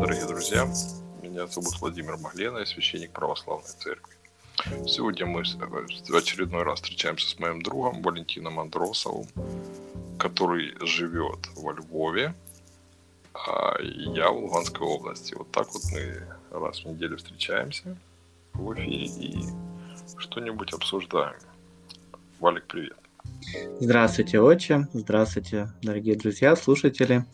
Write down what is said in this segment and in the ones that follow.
дорогие друзья. Меня зовут Владимир Маглена, я священник православной церкви. Сегодня мы в очередной раз встречаемся с моим другом Валентином Андросовым, который живет во Львове, а я в Луганской области. Вот так вот мы раз в неделю встречаемся в эфире и что-нибудь обсуждаем. Валик, привет. Здравствуйте, отче. Здравствуйте, дорогие друзья, слушатели.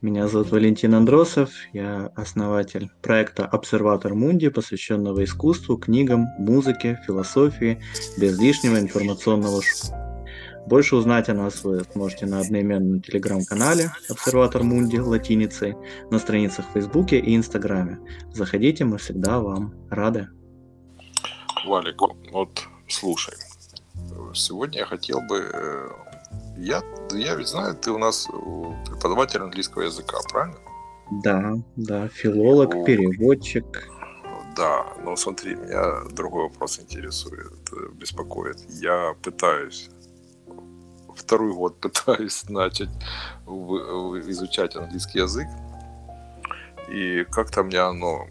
Меня зовут Валентин Андросов. Я основатель проекта «Обсерватор Мунди», посвященного искусству, книгам, музыке, философии, без лишнего информационного шума. Больше узнать о нас вы сможете на одноименном телеграм-канале «Обсерватор Мунди» латиницей, на страницах в Фейсбуке и Инстаграме. Заходите, мы всегда вам рады. Валик, вот слушай, сегодня я хотел бы... Э, я, я ведь знаю, ты у нас преподаватель английского языка, правильно? Да, да, филолог, ну, переводчик. Да, но смотри, меня другой вопрос интересует, э, беспокоит. Я пытаюсь, второй год пытаюсь начать изучать английский язык, и как-то мне оно,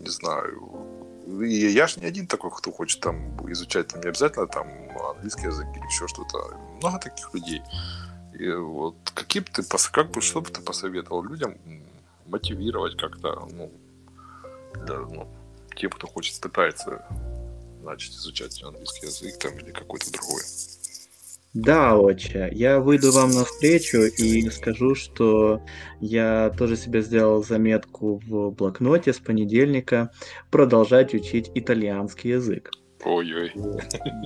не знаю, и я же не один такой, кто хочет там изучать, там не обязательно там английский язык или еще что-то. Много таких людей. И вот какие бы ты, как бы, что бы ты посоветовал людям мотивировать как-то, ну, для, ну, тем, кто хочет, пытается начать изучать английский язык там или какой-то другой. Да, отче, я выйду вам навстречу и скажу, что я тоже себе сделал заметку в блокноте с понедельника продолжать учить итальянский язык. Ой-ой.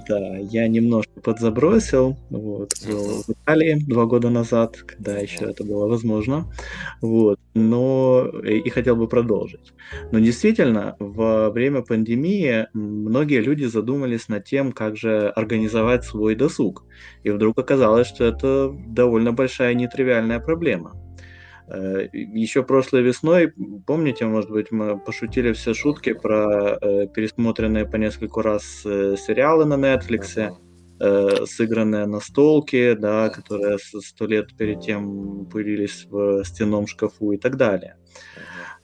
Да, я немножко подзабросил, вот, был в Италии два года назад, когда еще это было возможно, вот, но и, и хотел бы продолжить. Но действительно, во время пандемии многие люди задумались над тем, как же организовать свой досуг, и вдруг оказалось, что это довольно большая нетривиальная проблема. Э, Еще прошлой весной, помните, может быть, мы пошутили все шутки про э, пересмотренные по нескольку раз э, сериалы на Netflix, сыгранные на столке, да, которые сто лет перед тем пылились в стенном шкафу и так далее.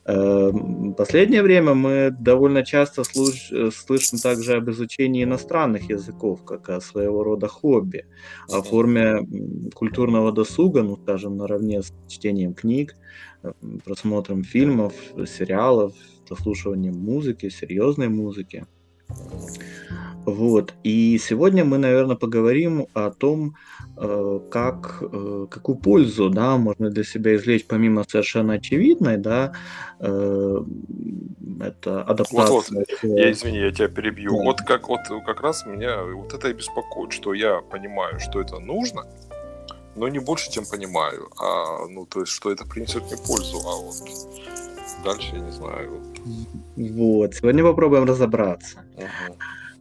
Эм, последнее время мы довольно часто слуш- э, слышим также об изучении иностранных языков, как о своего рода хобби, о форме культурного досуга, ну, скажем, наравне с чтением книг, э, просмотром фильмов, сериалов, прослушиванием музыки, серьезной музыки. Вот. И сегодня мы, наверное, поговорим о том, э, как, э, какую пользу да, можно для себя извлечь, помимо совершенно очевидной, да, э, это адаптация. Вот, вот. Я, извини, я тебя перебью. Да. Вот, как, вот как раз меня вот это и беспокоит, что я понимаю, что это нужно, но не больше, чем понимаю. А, ну, то есть, что это принесет мне пользу, а вот дальше я не знаю. Вот, сегодня попробуем разобраться. Uh-huh.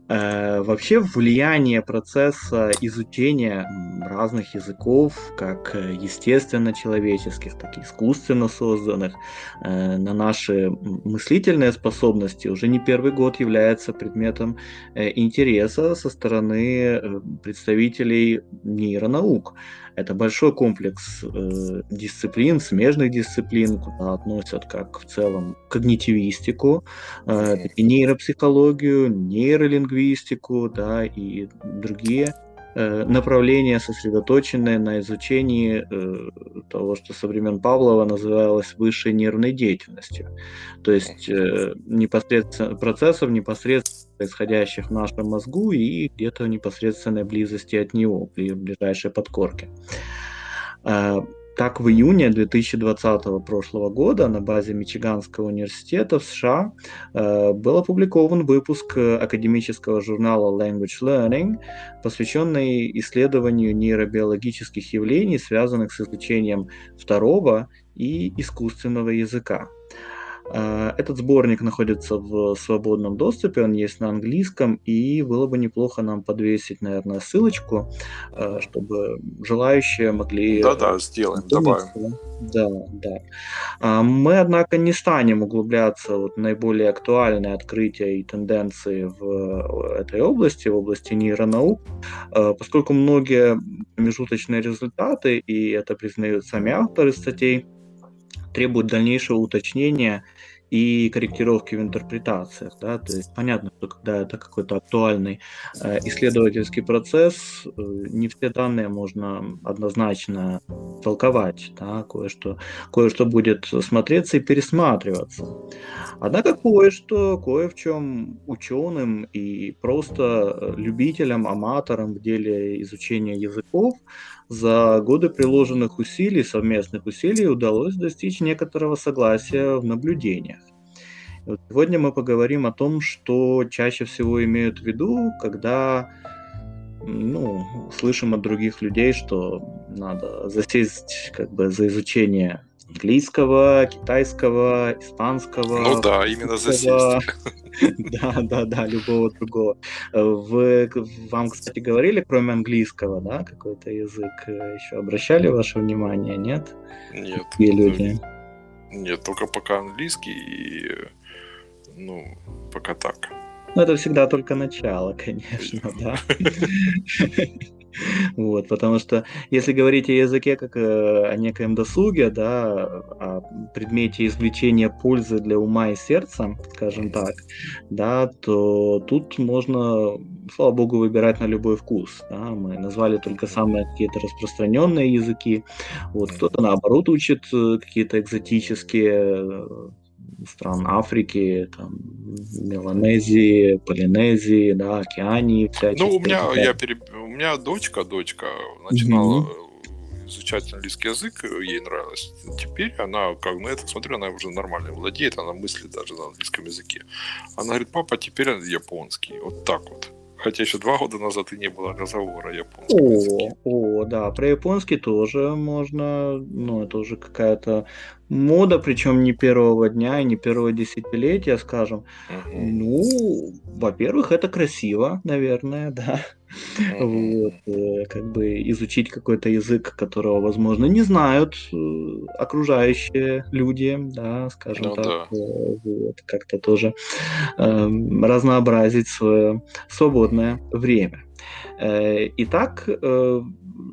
Э, вообще влияние процесса изучения разных языков, как э, естественно-человеческих, так и искусственно созданных, э, на наши мыслительные способности уже не первый год является предметом интереса со стороны представителей нейронаук. Это большой комплекс э, дисциплин, смежных дисциплин, куда относят как в целом когнитивистику, э, и нейропсихологию, нейролингвистику, да, и другие направление, сосредоточенное на изучении э, того, что со времен Павлова называлось высшей нервной деятельностью. То есть э, непосредственно, процессов, непосредственно происходящих в нашем мозгу и где-то в непосредственной близости от него, при ближайшей подкорке. Так, в июне 2020 прошлого года на базе Мичиганского университета в США э, был опубликован выпуск академического журнала Language Learning, посвященный исследованию нейробиологических явлений, связанных с изучением второго и искусственного языка. А, этот сборник находится в свободном доступе, он есть на английском, и было бы неплохо нам подвесить, наверное, ссылочку, а, чтобы желающие могли... Да-да, сделаем, добавим. Да, да. А, мы, однако, не станем углубляться в наиболее актуальные открытия и тенденции в этой области, в области нейронаук, поскольку многие промежуточные результаты, и это признают сами авторы статей, требует дальнейшего уточнения и корректировки в интерпретациях. Да? То есть понятно, что когда это какой-то актуальный э, исследовательский процесс, э, не все данные можно однозначно толковать. Да? Кое-что, кое-что будет смотреться и пересматриваться. Однако кое-что, кое в чем ученым и просто любителям, аматорам в деле изучения языков за годы приложенных усилий, совместных усилий удалось достичь некоторого согласия в наблюдениях. Вот сегодня мы поговорим о том, что чаще всего имеют в виду, когда ну, слышим от других людей, что надо засесть как бы за изучение английского, китайского, испанского. Ну да, именно засесть. Да, да, да, любого другого. Вы, вам, кстати, говорили, кроме английского, да, какой-то язык еще обращали ваше внимание, нет? Нет. Какие люди? Нет, только пока английский и, ну, пока так. Ну, это всегда только начало, конечно, да. Вот, потому что если говорить о языке как э, о некоем досуге, да, о предмете извлечения пользы для ума и сердца, скажем так, да, то тут можно, слава богу, выбирать на любой вкус. Да. Мы назвали только самые какие-то распространенные языки. Вот кто-то наоборот учит э, какие-то экзотические э, стран Африки, там, Меланезии, Полинезии, да, Океании. Ну, у меня, я переб... у меня дочка, дочка начинала mm-hmm. изучать английский язык, ей нравилось. Теперь она, как на это смотрю, она уже нормально владеет, она мыслит даже на английском языке. Она говорит, папа, теперь японский. Вот так вот. Хотя еще два года назад и не было разговора о японском о, языке. О, да, про японский тоже можно, ну, это уже какая-то мода, причем не первого дня и не первого десятилетия, скажем. Угу. Ну, во-первых, это красиво, наверное, да. Вот, э, как бы изучить какой-то язык, которого, возможно, не знают э, окружающие люди, да, скажем ну, так, да. Э, вот, как-то тоже э, разнообразить свое свободное время. Итак,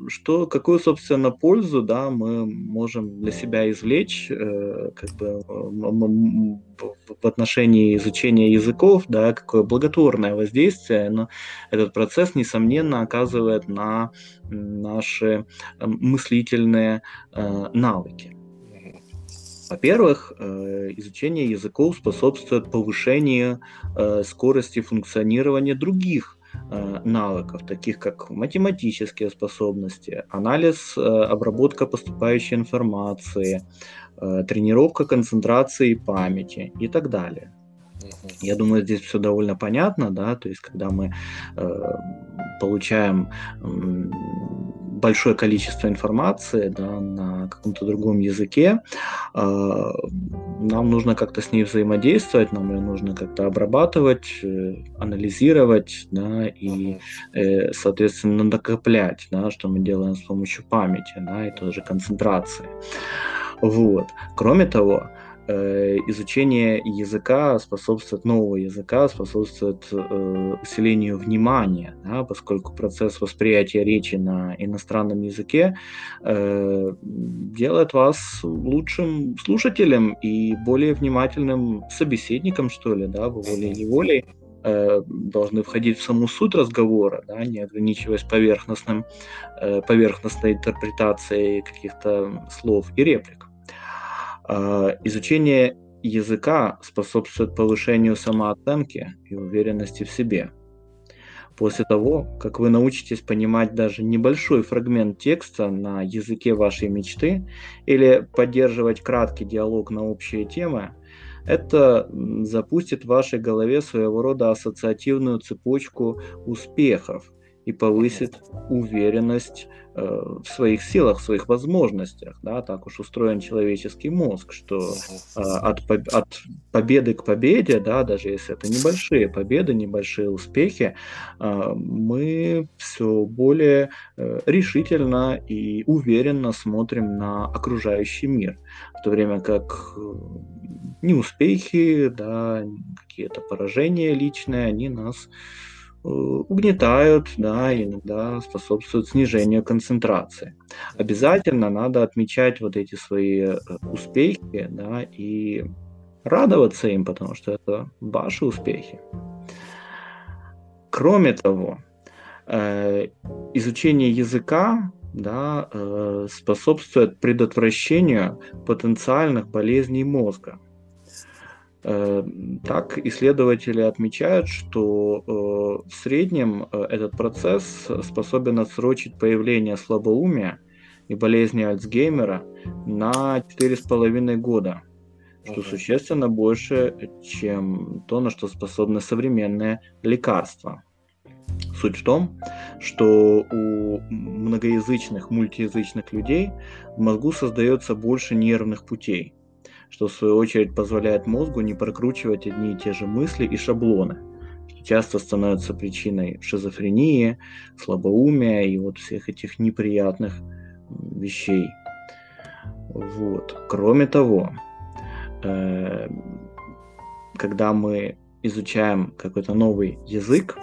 что, какую, собственно, пользу да, мы можем для себя извлечь э, как бы, в отношении изучения языков, да, какое благотворное воздействие но этот процесс, несомненно, оказывает на наши мыслительные э, навыки. Во-первых, э, изучение языков способствует повышению скорости функционирования других Э, навыков, таких как математические способности, анализ, э, обработка поступающей информации, э, тренировка концентрации и памяти и так далее. Я думаю, здесь все довольно понятно, да, то есть когда мы э, получаем э, большое количество информации да, на каком-то другом языке, э, нам нужно как-то с ней взаимодействовать, нам ее нужно как-то обрабатывать, э, анализировать, да, и, э, соответственно, накоплять, да, что мы делаем с помощью памяти, да, и тоже концентрации. Вот. Кроме того, изучение языка способствует, нового языка способствует э, усилению внимания, да, поскольку процесс восприятия речи на иностранном языке э, делает вас лучшим слушателем и более внимательным собеседником, что ли, да, волей-неволей э, должны входить в саму суть разговора, да, не ограничиваясь поверхностным, э, поверхностной интерпретацией каких-то слов и реплик. А, изучение языка способствует повышению самооценки и уверенности в себе. После того, как вы научитесь понимать даже небольшой фрагмент текста на языке вашей мечты или поддерживать краткий диалог на общие темы, это запустит в вашей голове своего рода ассоциативную цепочку успехов и повысит уверенность э, в своих силах, в своих возможностях. Да? Так уж устроен человеческий мозг, что э, от, от победы к победе, да, даже если это небольшие победы, небольшие успехи, э, мы все более э, решительно и уверенно смотрим на окружающий мир, в то время как э, неуспехи, да, какие-то поражения личные, они нас угнетают, да, иногда способствуют снижению концентрации. Обязательно надо отмечать вот эти свои успехи, да, и радоваться им, потому что это ваши успехи. Кроме того, изучение языка да, способствует предотвращению потенциальных болезней мозга. Э, так, исследователи отмечают, что э, в среднем э, этот процесс способен отсрочить появление слабоумия и болезни Альцгеймера на 4,5 года, что uh-huh. существенно больше, чем то, на что способны современные лекарства. Суть в том, что у многоязычных, мультиязычных людей в мозгу создается больше нервных путей – что в свою очередь позволяет мозгу не прокручивать одни и те же мысли и шаблоны, что часто становится причиной шизофрении, слабоумия и вот всех этих неприятных вещей. Вот. Кроме того, э, когда мы изучаем какой-то новый язык,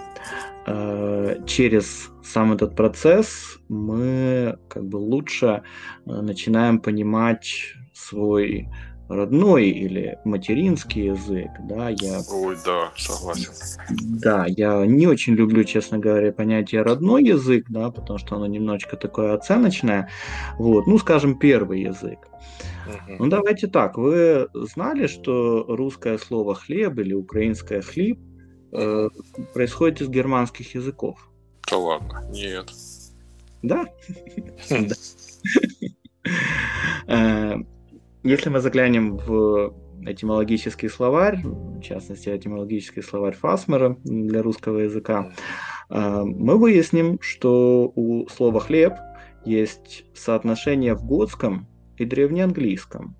э, через сам этот процесс мы как бы лучше э, начинаем понимать свой родной или материнский язык, да, я... Ой, да, согласен. Да, я не очень люблю, честно говоря, понятие родной язык, да, потому что оно немножечко такое оценочное, вот, ну, скажем, первый язык. Ну, давайте так, вы знали, что русское слово хлеб или украинское хлеб э, происходит из германских языков? Да ладно, нет. Да? Хм. Э, если мы заглянем в этимологический словарь, в частности, этимологический словарь Фасмера для русского языка, а, мы выясним, что у слова «хлеб» есть соотношение в готском и древнеанглийском.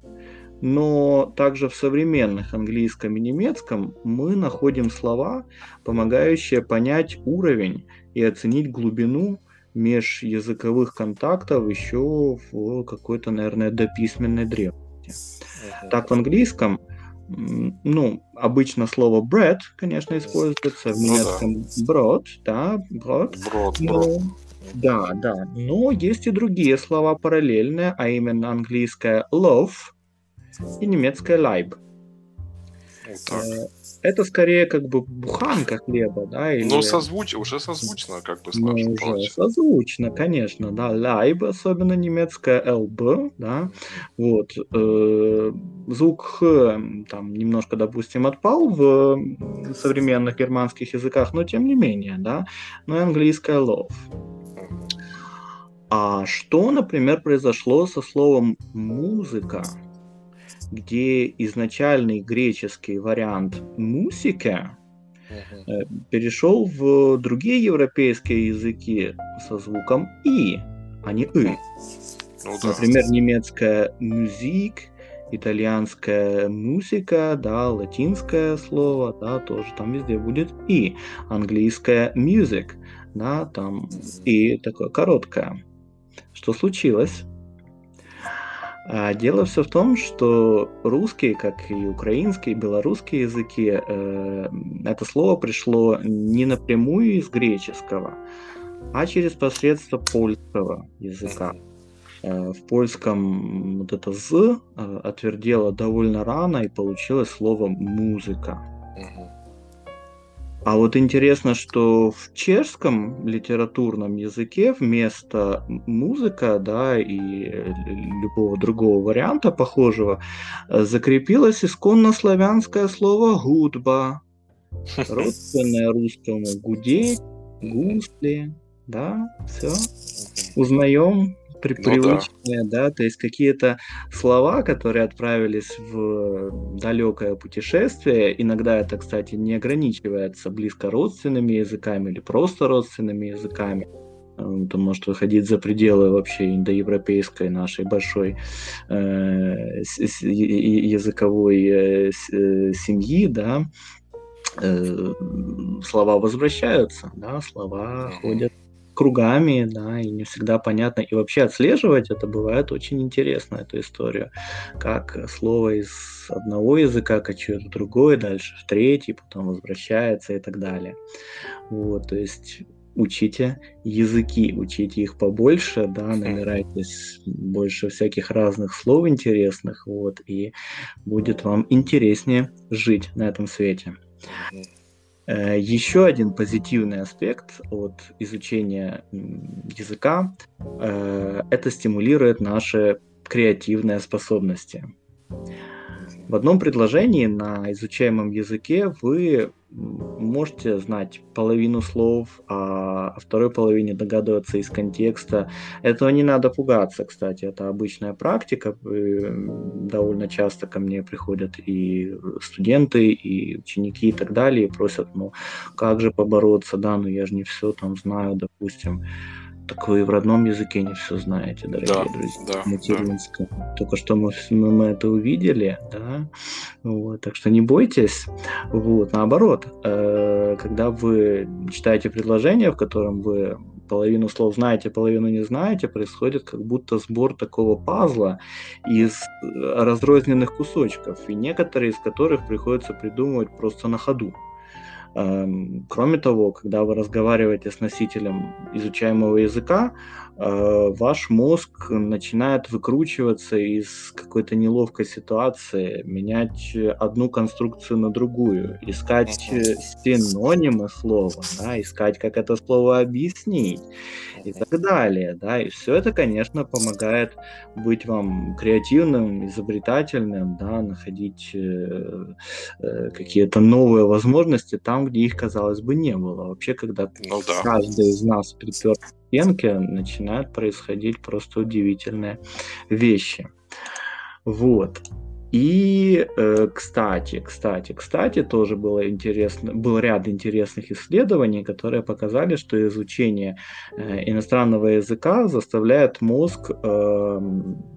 Но также в современных английском и немецком мы находим слова, помогающие понять уровень и оценить глубину межязыковых контактов еще в какой-то, наверное, дописьменной древности языке. Так в английском, ну, обычно слово bread, конечно, используется, в ну немецком ну, да. Брод, Да, да, но есть и другие слова параллельные, а именно английское loaf и немецкое leib. Вот. Э, это скорее как бы буханка хлеба, да? Или... Ну, созвуч... уже созвучно, как бы скажем. Ну, уже созвучно, конечно, да. Лайб, особенно немецкая ЛБ, да. Вот. Э, звук Х там немножко, допустим, отпал в современных германских языках, но тем не менее, да. Ну и английская love. А что, например, произошло со словом музыка? Где изначальный греческий вариант мусика uh-huh. перешел в другие европейские языки со звуком и, а не и. Ну, да. Например, немецкая музик, итальянская музыка, да, латинское слово, да, тоже там везде будет и. Английская music, да, там и такое короткое. Что случилось? А дело все в том, что русский, как и украинский, и белорусский языки, э, это слово пришло не напрямую из греческого, а через посредство польского языка. Э, в польском вот это «з» э, отвердело довольно рано, и получилось слово «музыка». А вот интересно, что в чешском литературном языке вместо музыка, да, и любого другого варианта похожего, э, закрепилось исконно славянское слово «гудба», родственное русскому «гудеть», «гусли», да, все. Узнаем при, ну, привычные, да. да, то есть какие-то слова, которые отправились в далекое путешествие, иногда это, кстати, не ограничивается близко родственными языками или просто родственными языками, это может выходить за пределы вообще индоевропейской нашей большой э, языковой э, э, семьи, да, э, слова возвращаются, да, слова ходят кругами, да, и не всегда понятно. И вообще отслеживать это бывает очень интересно, эту историю. Как слово из одного языка кочует в другой, дальше в третий, потом возвращается и так далее. Вот, то есть учите языки, учите их побольше, да, набирайтесь больше всяких разных слов интересных, вот, и будет вам интереснее жить на этом свете. Э, Еще один позитивный аспект от изучения языка э, – это стимулирует наши креативные способности. В одном предложении на изучаемом языке вы можете знать половину слов, а о второй половине догадываться из контекста. Этого не надо пугаться, кстати, это обычная практика. Довольно часто ко мне приходят и студенты, и ученики и так далее, и просят, ну, как же побороться, да, ну я же не все там знаю, допустим. Так вы в родном языке не все знаете, дорогие Да, друзья. да, Материнском. Только что мы, мы, мы это увидели, да. Вот, так что не бойтесь. Вот, наоборот, э, когда вы читаете предложение, в котором вы половину слов знаете, половину не знаете, происходит как будто сбор такого пазла из разрозненных кусочков, и некоторые из которых приходится придумывать просто на ходу. Эм, Кроме того, когда вы разговариваете с носителем изучаемого языка, ваш мозг начинает выкручиваться из какой-то неловкой ситуации, менять одну конструкцию на другую, искать э, синонимы слова, да, искать, как это слово объяснить и так далее. Да. И все это, конечно, помогает быть вам креативным, изобретательным, да, находить э, э, какие-то новые возможности там, где их, казалось бы, не было. Вообще, когда Ну да. каждый из нас припер к стенке, начинают происходить просто удивительные вещи. Вот. И, э, кстати, кстати, кстати, тоже было интересно, был ряд интересных исследований, которые показали, что изучение э, иностранного языка заставляет мозг э,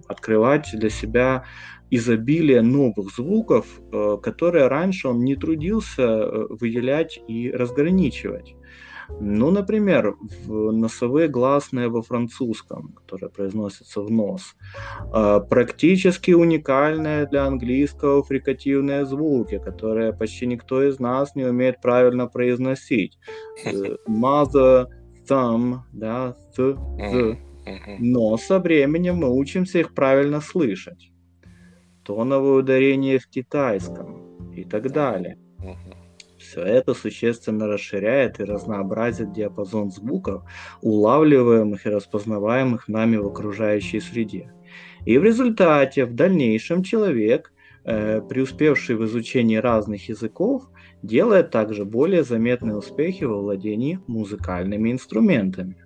открывать для себя изобилие новых звуков, э, которые раньше он не трудился выделять и разграничивать. Ну, например, носовые гласные во французском, которые произносятся в нос, э, практически уникальные для английского фрикативные звуки, которые почти никто из нас не умеет правильно произносить. Э, Mother, thumb, да, th. Мгм. Но со временем мы учимся их правильно слышать. Тоновое ударение в китайском и так далее. Все это существенно расширяет и разнообразит диапазон звуков, улавливаемых и распознаваемых нами в окружающей среде. И в результате, в дальнейшем человек, э, преуспевший в изучении разных языков, делает также более заметные успехи во владении музыкальными инструментами.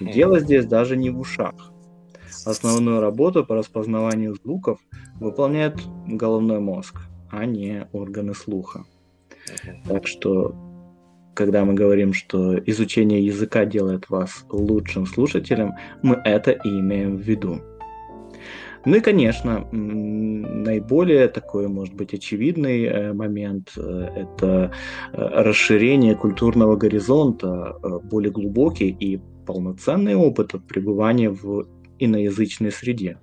Дело здесь даже не в ушах. Основную работу по распознаванию звуков выполняет головной мозг, а не органы слуха. Так что, когда мы говорим, что изучение языка делает вас лучшим слушателем, мы это и имеем в виду. Ну и, конечно, наиболее такой, может быть, очевидный э, момент э, – это э, расширение культурного горизонта, более глубокий и полноценный опыт от пребывания в иноязычной среде.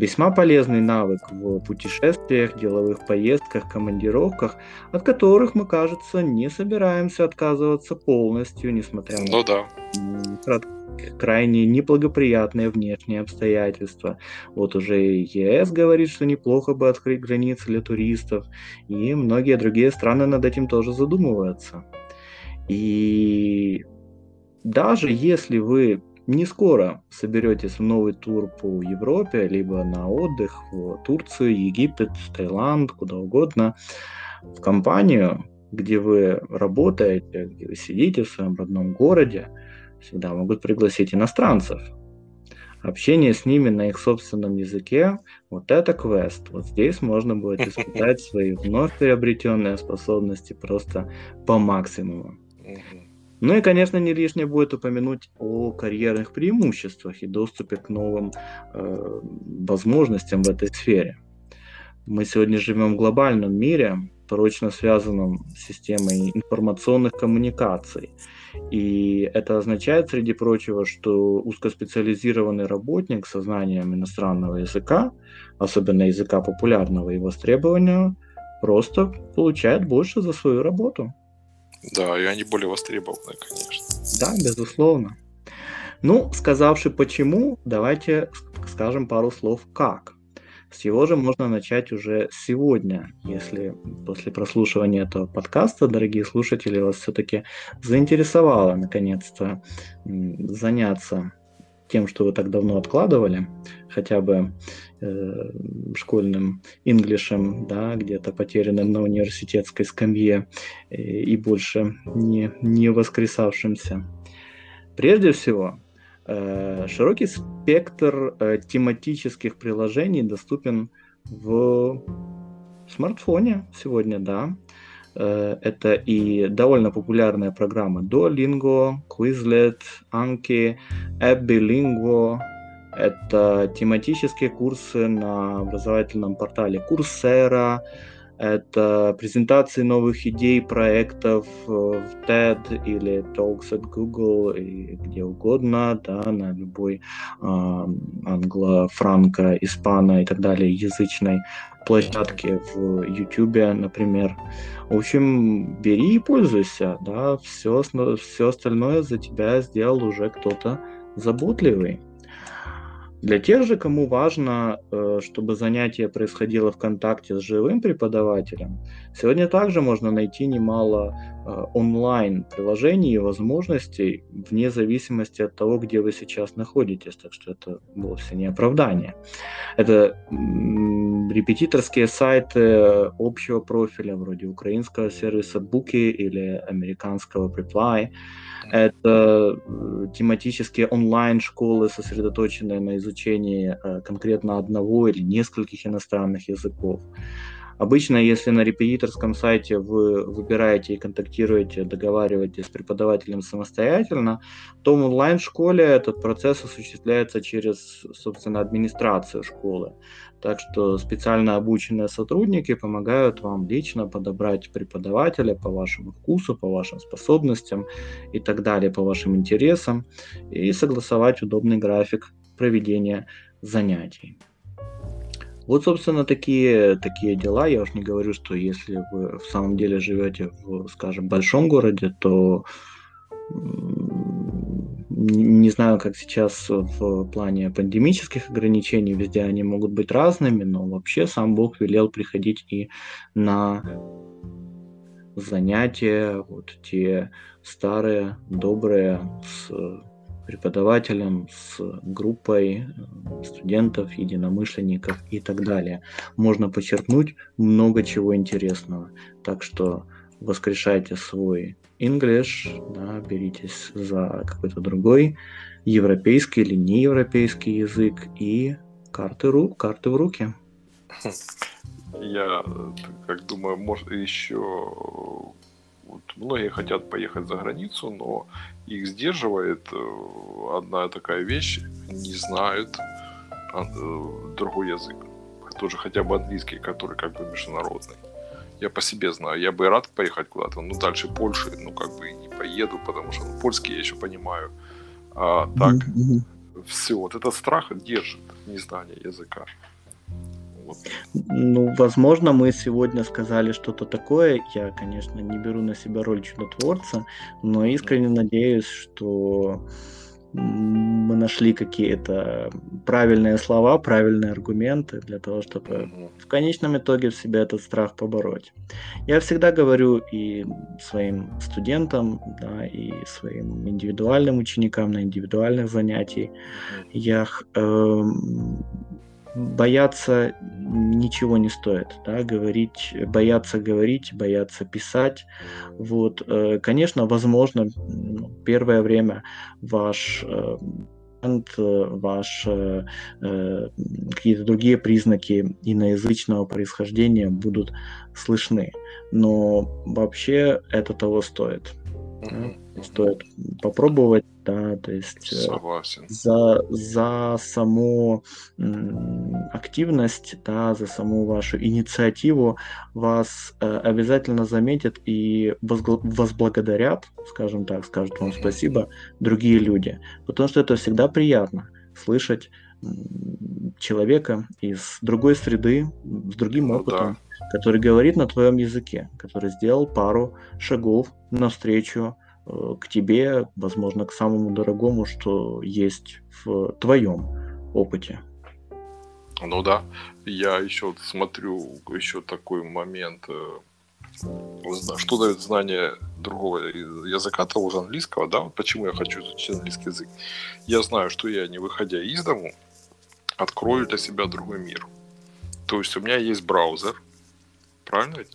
Весьма полезный навык в путешествиях, деловых поездках, командировках, от которых мы, кажется, не собираемся отказываться полностью, несмотря на Ну да. крайне неблагоприятные внешние обстоятельства. Вот уже ЕС говорит, что неплохо бы открыть границы для туристов, и многие другие страны над этим тоже задумываются. И даже если вы не скоро соберетесь в новый тур по Европе, либо на отдых в Турцию, Египет, Таиланд, куда угодно, в компанию, где вы работаете, где вы сидите в своем родном городе, всегда могут пригласить иностранцев. Общение с ними на их собственном языке – вот это квест. Вот здесь можно будет испытать свои вновь приобретенные способности просто по максимуму. Ну и, конечно, не лишнее будет упомянуть о карьерных преимуществах и доступе к новым э, возможностям в этой сфере. Мы сегодня живем в глобальном мире, прочно связанном с системой информационных коммуникаций. И это означает, среди прочего, что узкоспециализированный работник со знанием иностранного языка, особенно языка популярного и востребованного, просто получает больше за свою работу. Да, и они более востребованы, конечно. Да, безусловно. Ну, сказавши почему, давайте скажем пару слов как. С его же можно начать уже сегодня, если после прослушивания этого подкаста, дорогие слушатели, вас все-таки заинтересовало наконец-то заняться тем, что вы так давно откладывали, хотя бы э, школьным инглишем, да, где-то потерянным на университетской скамье э, и больше не, не воскресавшимся. Прежде всего, Э, широкий спектр тематических приложений доступен в смартфоне сегодня, да. Это и довольно популярная программа Duolingo, Quizlet, Anki, AppBilingo. Это тематические курсы на образовательном портале Coursera, это презентации новых идей, проектов в TED или Talks at Google и где угодно, да, на любой э, англо, франко, испано и так далее язычной площадке в YouTube, например. В общем, бери и пользуйся, да, все, все остальное за тебя сделал уже кто-то заботливый. Для тех же, кому важно, э, чтобы занятие происходило в контакте с живым преподавателем, сегодня также можно найти немало э, онлайн-приложений и возможностей вне зависимости от того, где вы сейчас находитесь. Так что это вовсе не оправдание. Это репетиторские сайты общего профиля, вроде украинского сервиса Буки или американского Preply – это э, тематические онлайн-школы, сосредоточенные на изучении э, конкретно одного или нескольких иностранных языков. Обычно, если на репетиторском сайте вы выбираете и контактируете, договариваетесь с преподавателем самостоятельно, то в онлайн-школе этот процесс осуществляется через, собственно, администрацию школы. Так что специально обученные сотрудники помогают вам лично подобрать преподавателя по вашему вкусу, по вашим способностям и так далее, по вашим интересам, и согласовать удобный график проведения занятий. Вот, собственно, такие, такие дела. Я уж не говорю, что если вы в самом деле живете в, скажем, большом городе, то не знаю, как сейчас в плане пандемических ограничений, везде они могут быть разными, но вообще сам Бог велел приходить и на занятия, вот те старые, добрые, с преподавателем, с группой э, студентов, единомышленников и так далее. Можно подчеркнуть много чего интересного. Так что воскрешайте свой English, да, беритесь за какой-то другой европейский или неевропейский язык и карты, ру, карты в руки. Я как думаю, может еще вот многие хотят поехать за границу, но их сдерживает э, одна такая вещь, не знают а, э, другой язык. Тоже хотя бы английский, который как бы международный. Я по себе знаю, я бы рад поехать куда-то, но дальше Польши, ну как бы не поеду, потому что ну, польский я еще понимаю. А так, mm-hmm. все, вот этот страх держит незнание языка. Ну, возможно, мы сегодня сказали что-то такое. Я, конечно, не беру на себя роль чудотворца, но искренне надеюсь, что мы нашли какие-то правильные слова, правильные аргументы для того, чтобы в конечном итоге в себе этот страх побороть. Я всегда говорю и своим студентам, да, и своим индивидуальным ученикам на индивидуальных занятиях, я э, бояться ничего не стоит, да, говорить, бояться говорить, бояться писать, вот, э, конечно, возможно, ну, первое время ваш э, ваш э, какие-то другие признаки иноязычного происхождения будут слышны, но вообще это того стоит. Mm-hmm. Стоит попробовать да, то есть э, Согласен. за, за саму активность, да, за саму вашу инициативу вас э, обязательно заметят и возблагодарят, скажем так, скажут вам спасибо другие люди. Потому что это всегда приятно слышать человека из другой среды, с другим Ну опытом, который говорит на твоем языке, который сделал пару шагов навстречу к тебе, возможно, к самому дорогому, что есть в твоем опыте. Ну да, я еще смотрю, еще такой момент, э, что дает знание другого языка, того же английского, да, вот почему я хочу изучить английский язык. Я знаю, что я, не выходя из дому, открою для себя другой мир. То есть у меня есть браузер, правильно ведь?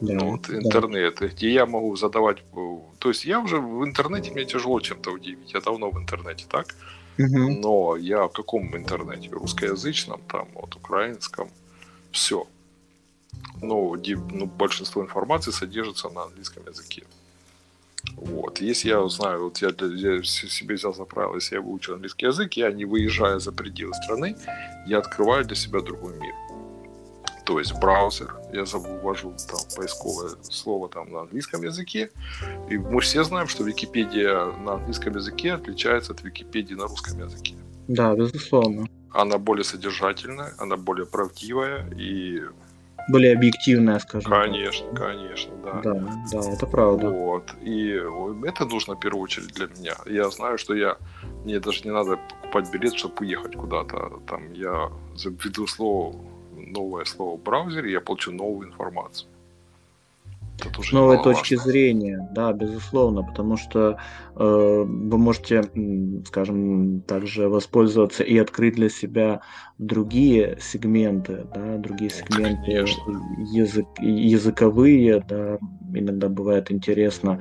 Да, Ну, вот да. интернет, где я могу задавать... э, То есть я уже в интернете, мне тяжело чем-то удивить. Я давно в интернете, так? Мгм. Но я в каком интернете? Русскоязычном, там, вот, украинском. Все. Ну, ди- ну, большинство информации содержится на английском языке. Вот. Если я знаю, вот я, для- я себе взял за правило, если я выучил английский язык, я не выезжая за пределы страны, я открываю для себя другой мир. То есть браузер, я ввожу там поисковое слово там на английском языке, и мы все знаем, что Википедия на английском языке отличается от Википедии на русском языке. Да, безусловно. Она более содержательная, она более правдивая и, Более объективная, скажем так. конечно, конечно, да. Да, да, это правда. Вот. И это нужно в первую очередь для меня. Я знаю, что я мне даже не надо покупать билет, чтобы уехать куда-то. Там я введу слово, новое слово в браузере, я получу новую информацию. С новой точки зрения, да, безусловно, потому что э, вы можете, скажем, также воспользоваться и открыть для себя другие сегменты, да, другие сегменты Конечно. язык, языковые, да, иногда бывает интересно,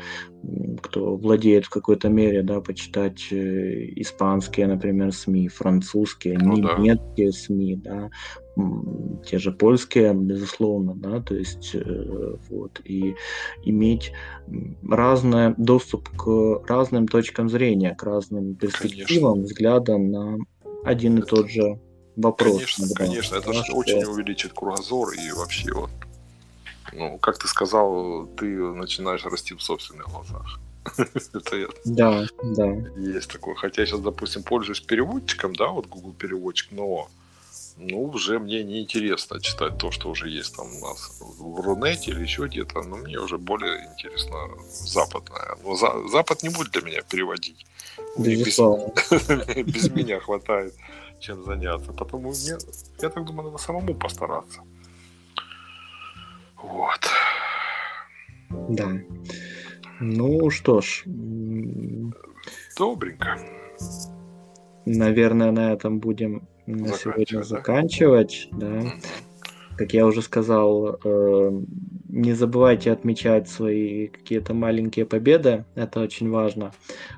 кто владеет в какой-то мере, да, почитать э, испанские, например, СМИ, французские, Ну да. немецкие СМИ, да, те же польские, безусловно, да, то есть э, вот, и иметь м, разный доступ к разным точкам зрения, к разным перспективам, взглядам на один и тот же вопрос. Конечно, иногда, конечно, это да, же что- очень увеличит кругозор и вообще вот. Ну, как ты сказал, ты начинаешь расти в собственных глазах. Это я- Да, да, есть такое. Хотя я сейчас, допустим, пользуюсь переводчиком, да, вот Google переводчик, но ну, уже мне не интересно читать то, что уже есть там у нас в Рунете или еще где-то, но мне уже более интересно западное. Но за- Запад не будет для меня переводить. Без, без меня хватает чем заняться. Потому мне, я так думаю, надо самому постараться. Вот. Да. Ну что ж, Добренько. наверное, на этом будем на сегодня Заканчивать, да? Как я уже сказал, э, не забывайте отмечать свои какие-то маленькие победы, это очень важно.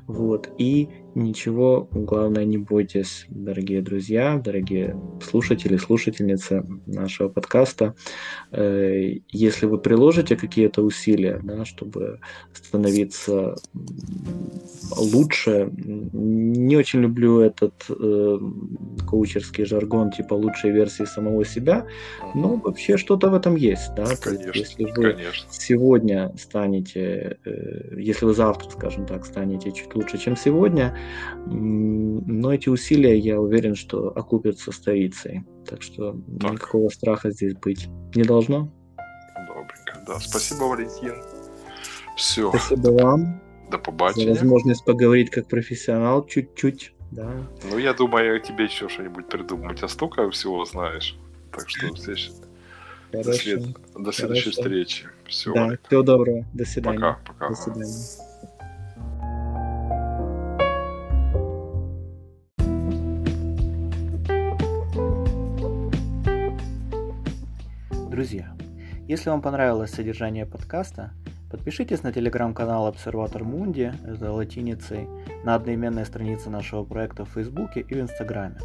Вот. И ничего, главное, не бойтесь, дорогие друзья, дорогие слушатели, слушательницы нашего подкаста. Э, Если вы приложите какие-то усилия, да, чтобы становиться лучше, не очень люблю этот э, коучерский жаргон типа лучшей версии самого себя, ну, вообще что-то в этом есть, да. Есть, конечно, если вы конечно. сегодня станете, э, если вы завтра, скажем так, станете чуть лучше, чем сегодня, но эти усилия, я уверен, что окупятся столицей. Так что Так. никакого страха здесь быть не должно. Добренько. Да, спасибо, Валентин. Все, Спасибо вам до за побачення. возможность поговорить как профессионал чуть-чуть. Да. Ну, я думаю, тебе еще что-нибудь придумаю. У тебя столько всего знаешь. Так что до, след- до, Хорошо. след- до следующей Хорошо. встречи. Все, Да, всего доброго. До свидания. пока, пока. До свидания. Друзья, если вам понравилось содержание подкаста, подпишитесь на телеграм-канал Обсерватор Мунди, это латиницей, на одноименной странице нашего проекта в Фейсбуке и в Инстаграме.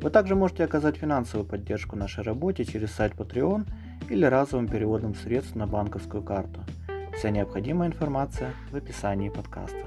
Вы также можете оказать финансовую поддержку нашей работе через сайт Patreon или разовым переводом средств на банковскую карту. Вся необходимая информация в описании подкаста.